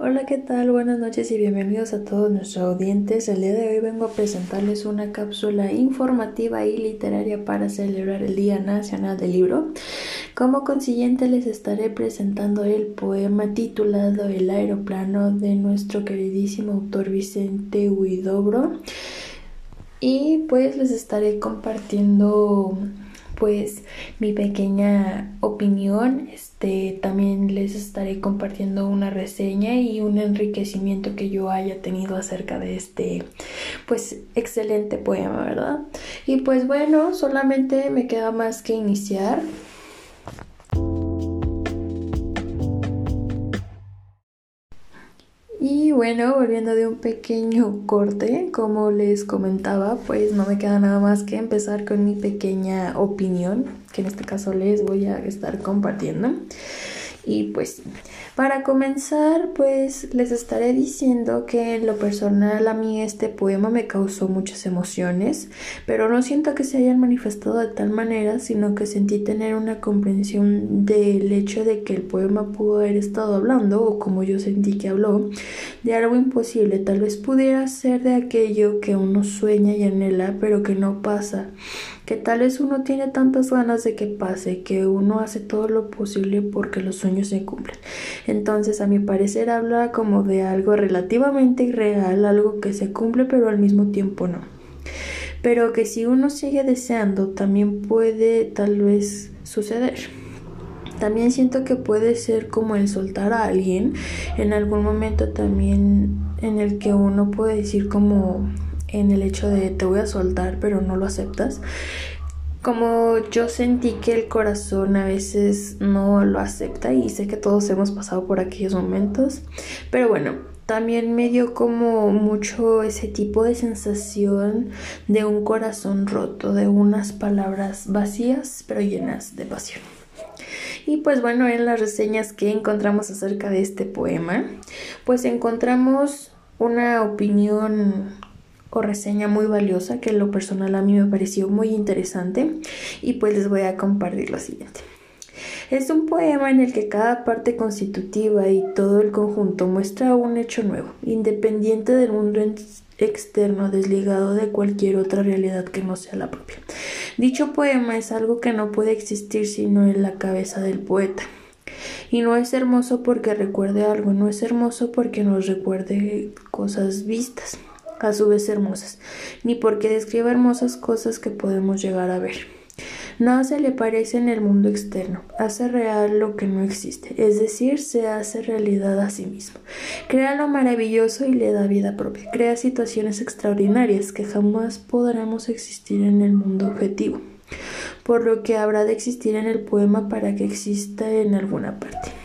Hola, ¿qué tal? Buenas noches y bienvenidos a todos nuestros audientes. El día de hoy vengo a presentarles una cápsula informativa y literaria para celebrar el Día Nacional del Libro. Como consiguiente les estaré presentando el poema titulado El aeroplano de nuestro queridísimo autor Vicente Huidobro. Y pues les estaré compartiendo pues mi pequeña opinión. Este también les estaré compartiendo una reseña y un enriquecimiento que yo haya tenido acerca de este pues excelente poema, ¿verdad? Y pues bueno, solamente me queda más que iniciar. Y bueno, volviendo de un pequeño corte, como les comentaba, pues no me queda nada más que empezar con mi pequeña opinión, que en este caso les voy a estar compartiendo. Y pues para comenzar, pues les estaré diciendo que en lo personal a mí este poema me causó muchas emociones, pero no siento que se hayan manifestado de tal manera, sino que sentí tener una comprensión del hecho de que el poema pudo haber estado hablando, o como yo sentí que habló, de algo imposible. Tal vez pudiera ser de aquello que uno sueña y anhela, pero que no pasa que tal vez uno tiene tantas ganas de que pase que uno hace todo lo posible porque los sueños se cumplen. Entonces, a mi parecer, habla como de algo relativamente irreal, algo que se cumple pero al mismo tiempo no. Pero que si uno sigue deseando, también puede tal vez suceder. También siento que puede ser como el soltar a alguien en algún momento también en el que uno puede decir como en el hecho de te voy a soltar pero no lo aceptas. Como yo sentí que el corazón a veces no lo acepta y sé que todos hemos pasado por aquellos momentos, pero bueno, también me dio como mucho ese tipo de sensación de un corazón roto, de unas palabras vacías pero llenas de pasión. Y pues bueno, en las reseñas que encontramos acerca de este poema, pues encontramos una opinión reseña muy valiosa que en lo personal a mí me pareció muy interesante y pues les voy a compartir lo siguiente. Es un poema en el que cada parte constitutiva y todo el conjunto muestra un hecho nuevo, independiente del mundo externo, desligado de cualquier otra realidad que no sea la propia. Dicho poema es algo que no puede existir sino en la cabeza del poeta. Y no es hermoso porque recuerde algo, no es hermoso porque nos recuerde cosas vistas a su vez hermosas, ni porque describa hermosas cosas que podemos llegar a ver. Nada se le parece en el mundo externo, hace real lo que no existe, es decir, se hace realidad a sí mismo. Crea lo maravilloso y le da vida propia, crea situaciones extraordinarias que jamás podremos existir en el mundo objetivo, por lo que habrá de existir en el poema para que exista en alguna parte.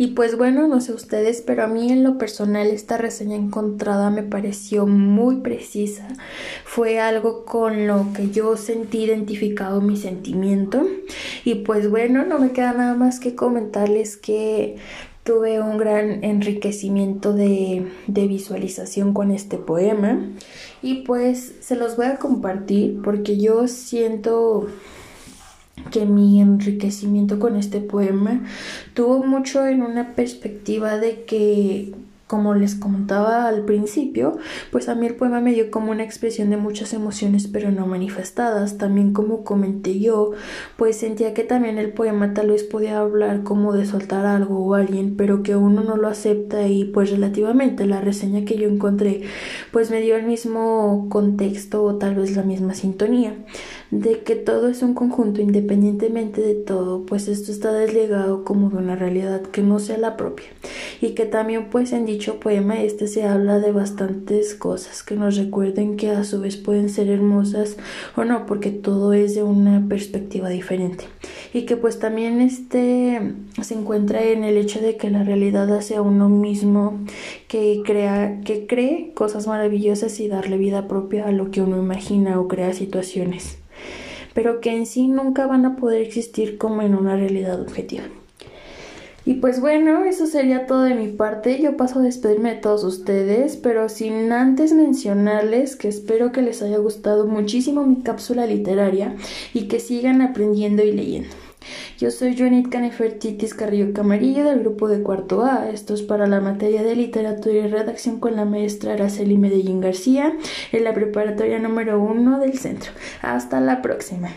Y pues bueno, no sé ustedes, pero a mí en lo personal esta reseña encontrada me pareció muy precisa. Fue algo con lo que yo sentí identificado mi sentimiento. Y pues bueno, no me queda nada más que comentarles que tuve un gran enriquecimiento de, de, visualización con este poema y pues se los voy a compartir porque yo siento que mi enriquecimiento con este poema tuvo mucho en una perspectiva de que como les comentaba al principio, pues a mí el poema me dio como una expresión de muchas emociones pero no manifestadas. También como comenté yo, pues sentía que también el poema tal vez podía hablar como de soltar algo o alguien, pero que uno no lo acepta y pues relativamente la reseña que yo encontré pues me dio el mismo contexto o tal vez la misma sintonía de que todo es un conjunto independientemente de todo, pues esto está desligado como de una realidad que no sea la propia y que también pues en dicho poema este se habla de bastantes cosas que nos recuerden que a su vez pueden ser hermosas o no porque todo es de una perspectiva diferente y que pues también este se encuentra en el hecho de que la realidad hace a uno mismo que crea que cree cosas maravillosas y darle vida propia a lo que uno imagina o crea situaciones pero que en sí nunca van a poder existir como en una realidad objetiva. Y pues bueno, eso sería todo de mi parte. Yo paso a despedirme de todos ustedes, pero sin antes mencionarles que espero que les haya gustado muchísimo mi cápsula literaria y que sigan aprendiendo y leyendo. Yo soy Joanit Canefertitis Carrillo Camarillo del grupo de cuarto A. Esto es para la materia de literatura y redacción con la maestra Araceli Medellín García en la preparatoria número uno del centro. Hasta la próxima.